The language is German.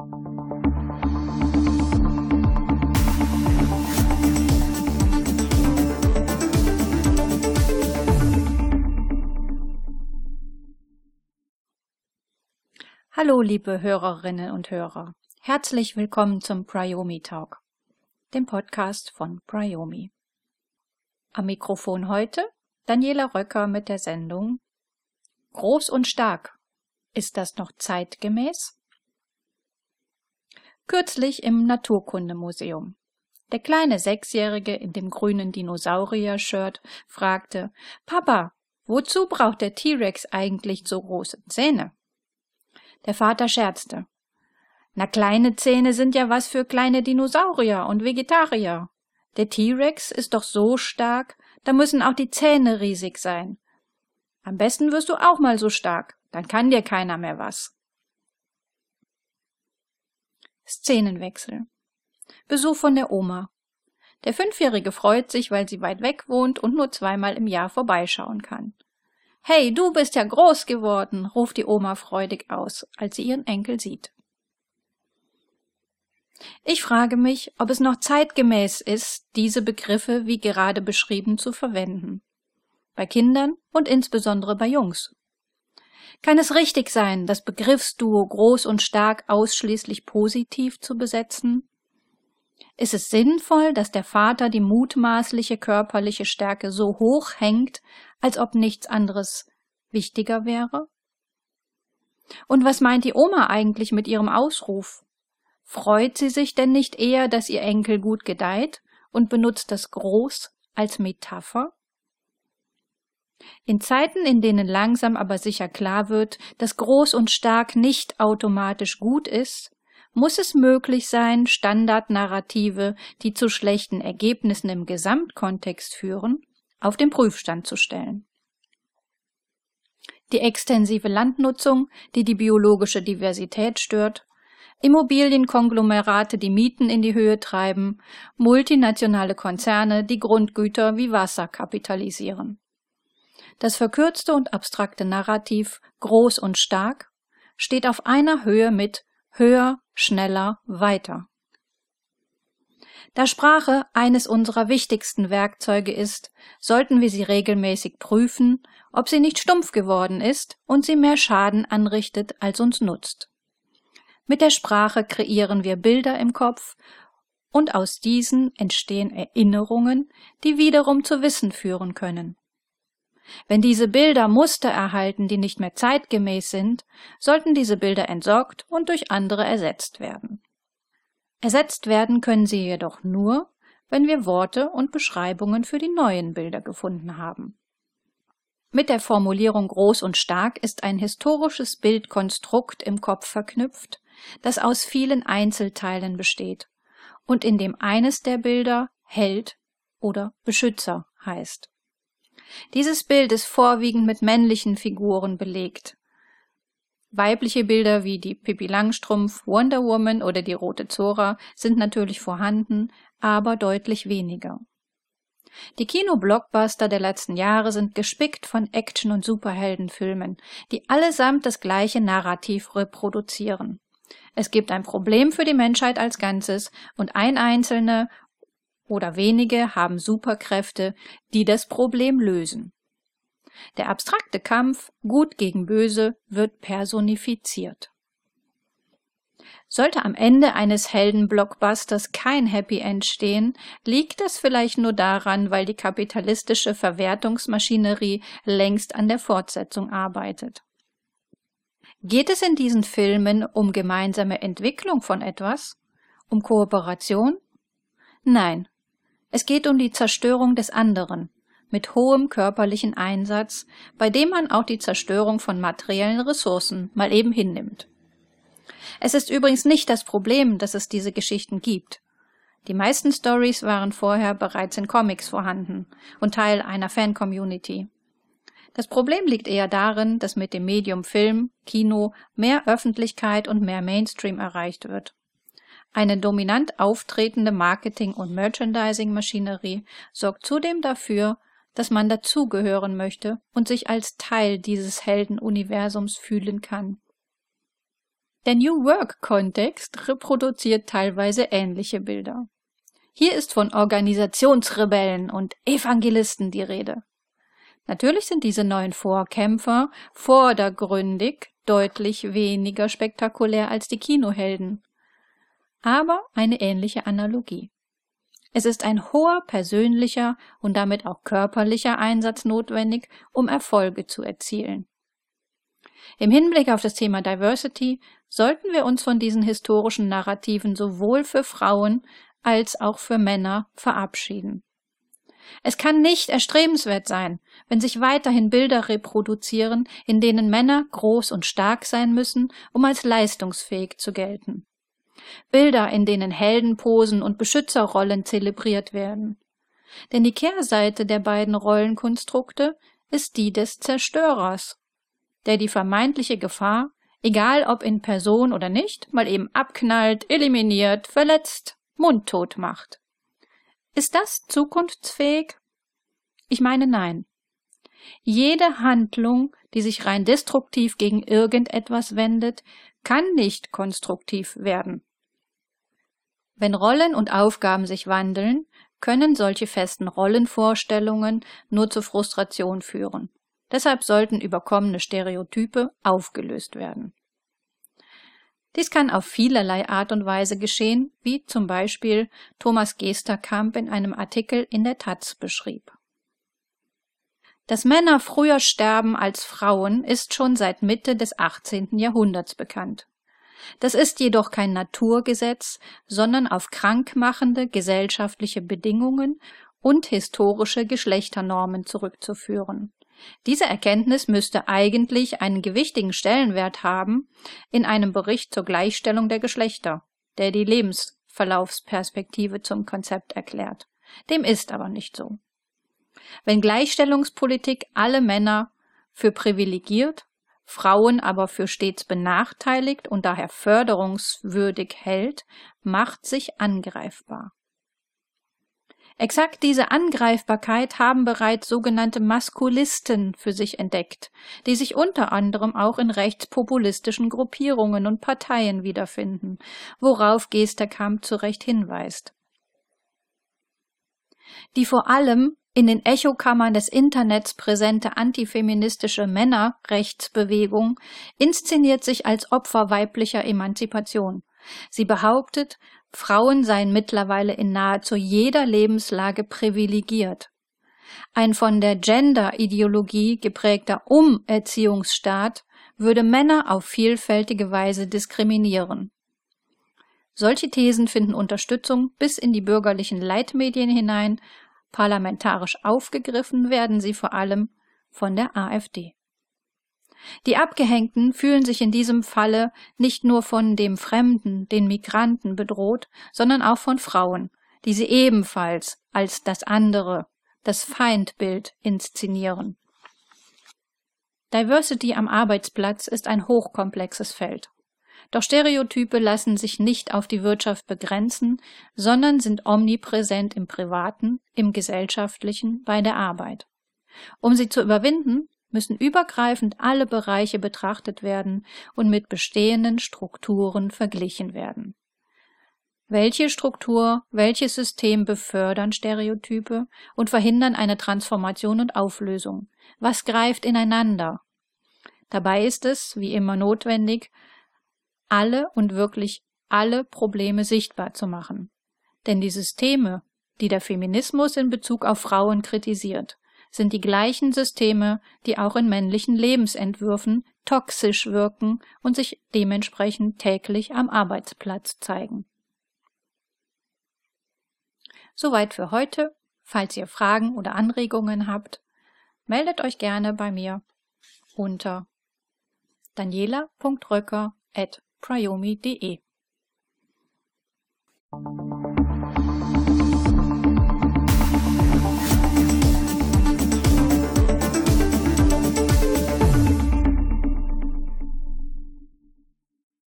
Hallo, liebe Hörerinnen und Hörer. Herzlich willkommen zum Priomi Talk, dem Podcast von Priomi. Am Mikrofon heute Daniela Röcker mit der Sendung Groß und stark. Ist das noch zeitgemäß? Kürzlich im Naturkundemuseum. Der kleine Sechsjährige in dem grünen Dinosaurier-Shirt fragte, Papa, wozu braucht der T-Rex eigentlich so große Zähne? Der Vater scherzte. Na, kleine Zähne sind ja was für kleine Dinosaurier und Vegetarier. Der T-Rex ist doch so stark, da müssen auch die Zähne riesig sein. Am besten wirst du auch mal so stark, dann kann dir keiner mehr was. Szenenwechsel. Besuch von der Oma. Der Fünfjährige freut sich, weil sie weit weg wohnt und nur zweimal im Jahr vorbeischauen kann. Hey, du bist ja groß geworden, ruft die Oma freudig aus, als sie ihren Enkel sieht. Ich frage mich, ob es noch zeitgemäß ist, diese Begriffe wie gerade beschrieben zu verwenden. Bei Kindern und insbesondere bei Jungs. Kann es richtig sein, das Begriffsduo groß und stark ausschließlich positiv zu besetzen? Ist es sinnvoll, dass der Vater die mutmaßliche körperliche Stärke so hoch hängt, als ob nichts anderes wichtiger wäre? Und was meint die Oma eigentlich mit ihrem Ausruf? Freut sie sich denn nicht eher, dass ihr Enkel gut gedeiht und benutzt das Groß als Metapher? In Zeiten, in denen langsam aber sicher klar wird, dass groß und stark nicht automatisch gut ist, muss es möglich sein, Standardnarrative, die zu schlechten Ergebnissen im Gesamtkontext führen, auf den Prüfstand zu stellen. Die extensive Landnutzung, die die biologische Diversität stört, Immobilienkonglomerate, die Mieten in die Höhe treiben, multinationale Konzerne, die Grundgüter wie Wasser kapitalisieren. Das verkürzte und abstrakte Narrativ groß und stark steht auf einer Höhe mit höher, schneller, weiter. Da Sprache eines unserer wichtigsten Werkzeuge ist, sollten wir sie regelmäßig prüfen, ob sie nicht stumpf geworden ist und sie mehr Schaden anrichtet, als uns nutzt. Mit der Sprache kreieren wir Bilder im Kopf und aus diesen entstehen Erinnerungen, die wiederum zu Wissen führen können. Wenn diese Bilder Muster erhalten, die nicht mehr zeitgemäß sind, sollten diese Bilder entsorgt und durch andere ersetzt werden. Ersetzt werden können sie jedoch nur, wenn wir Worte und Beschreibungen für die neuen Bilder gefunden haben. Mit der Formulierung groß und stark ist ein historisches Bildkonstrukt im Kopf verknüpft, das aus vielen Einzelteilen besteht und in dem eines der Bilder Held oder Beschützer heißt. Dieses Bild ist vorwiegend mit männlichen Figuren belegt. Weibliche Bilder wie die Pippi Langstrumpf, Wonder Woman oder die Rote Zora sind natürlich vorhanden, aber deutlich weniger. Die Kino-Blockbuster der letzten Jahre sind gespickt von Action- und Superheldenfilmen, die allesamt das gleiche Narrativ reproduzieren. Es gibt ein Problem für die Menschheit als Ganzes und ein Einzelner oder wenige haben Superkräfte, die das Problem lösen. Der abstrakte Kampf Gut gegen Böse wird personifiziert. Sollte am Ende eines Heldenblockbusters kein Happy End stehen, liegt das vielleicht nur daran, weil die kapitalistische Verwertungsmaschinerie längst an der Fortsetzung arbeitet. Geht es in diesen Filmen um gemeinsame Entwicklung von etwas? Um Kooperation? Nein, es geht um die Zerstörung des anderen mit hohem körperlichen Einsatz, bei dem man auch die Zerstörung von materiellen Ressourcen mal eben hinnimmt. Es ist übrigens nicht das Problem, dass es diese Geschichten gibt. Die meisten Stories waren vorher bereits in Comics vorhanden und Teil einer Fan-Community. Das Problem liegt eher darin, dass mit dem Medium Film, Kino mehr Öffentlichkeit und mehr Mainstream erreicht wird. Eine dominant auftretende Marketing- und Merchandising-Maschinerie sorgt zudem dafür, dass man dazugehören möchte und sich als Teil dieses Heldenuniversums fühlen kann. Der New Work-Kontext reproduziert teilweise ähnliche Bilder. Hier ist von Organisationsrebellen und Evangelisten die Rede. Natürlich sind diese neuen Vorkämpfer vordergründig deutlich weniger spektakulär als die Kinohelden. Aber eine ähnliche Analogie. Es ist ein hoher persönlicher und damit auch körperlicher Einsatz notwendig, um Erfolge zu erzielen. Im Hinblick auf das Thema Diversity sollten wir uns von diesen historischen Narrativen sowohl für Frauen als auch für Männer verabschieden. Es kann nicht erstrebenswert sein, wenn sich weiterhin Bilder reproduzieren, in denen Männer groß und stark sein müssen, um als leistungsfähig zu gelten. Bilder, in denen Heldenposen und Beschützerrollen zelebriert werden. Denn die Kehrseite der beiden Rollenkonstrukte ist die des Zerstörers, der die vermeintliche Gefahr, egal ob in Person oder nicht, mal eben abknallt, eliminiert, verletzt, mundtot macht. Ist das zukunftsfähig? Ich meine nein. Jede Handlung, die sich rein destruktiv gegen irgendetwas wendet, kann nicht konstruktiv werden. Wenn Rollen und Aufgaben sich wandeln, können solche festen Rollenvorstellungen nur zu Frustration führen. Deshalb sollten überkommene Stereotype aufgelöst werden. Dies kann auf vielerlei Art und Weise geschehen, wie zum Beispiel Thomas Gesterkamp in einem Artikel in der Taz beschrieb. Dass Männer früher sterben als Frauen, ist schon seit Mitte des 18. Jahrhunderts bekannt. Das ist jedoch kein Naturgesetz, sondern auf krankmachende gesellschaftliche Bedingungen und historische Geschlechternormen zurückzuführen. Diese Erkenntnis müsste eigentlich einen gewichtigen Stellenwert haben in einem Bericht zur Gleichstellung der Geschlechter, der die Lebensverlaufsperspektive zum Konzept erklärt. Dem ist aber nicht so. Wenn Gleichstellungspolitik alle Männer für privilegiert Frauen aber für stets benachteiligt und daher förderungswürdig hält, macht sich angreifbar. Exakt diese Angreifbarkeit haben bereits sogenannte Maskulisten für sich entdeckt, die sich unter anderem auch in rechtspopulistischen Gruppierungen und Parteien wiederfinden, worauf Gesterkamp zu Recht hinweist. Die vor allem in den Echokammern des Internets präsente antifeministische Männerrechtsbewegung inszeniert sich als Opfer weiblicher Emanzipation. Sie behauptet, Frauen seien mittlerweile in nahezu jeder Lebenslage privilegiert. Ein von der Gender-Ideologie geprägter Umerziehungsstaat würde Männer auf vielfältige Weise diskriminieren. Solche Thesen finden Unterstützung bis in die bürgerlichen Leitmedien hinein Parlamentarisch aufgegriffen werden sie vor allem von der AfD. Die Abgehängten fühlen sich in diesem Falle nicht nur von dem Fremden, den Migranten bedroht, sondern auch von Frauen, die sie ebenfalls als das andere, das Feindbild inszenieren. Diversity am Arbeitsplatz ist ein hochkomplexes Feld. Doch Stereotype lassen sich nicht auf die Wirtschaft begrenzen, sondern sind omnipräsent im Privaten, im Gesellschaftlichen, bei der Arbeit. Um sie zu überwinden, müssen übergreifend alle Bereiche betrachtet werden und mit bestehenden Strukturen verglichen werden. Welche Struktur, welches System befördern Stereotype und verhindern eine Transformation und Auflösung? Was greift ineinander? Dabei ist es, wie immer notwendig, alle und wirklich alle Probleme sichtbar zu machen. Denn die Systeme, die der Feminismus in Bezug auf Frauen kritisiert, sind die gleichen Systeme, die auch in männlichen Lebensentwürfen toxisch wirken und sich dementsprechend täglich am Arbeitsplatz zeigen. Soweit für heute. Falls ihr Fragen oder Anregungen habt, meldet euch gerne bei mir unter daniela.röcker@ priomy.de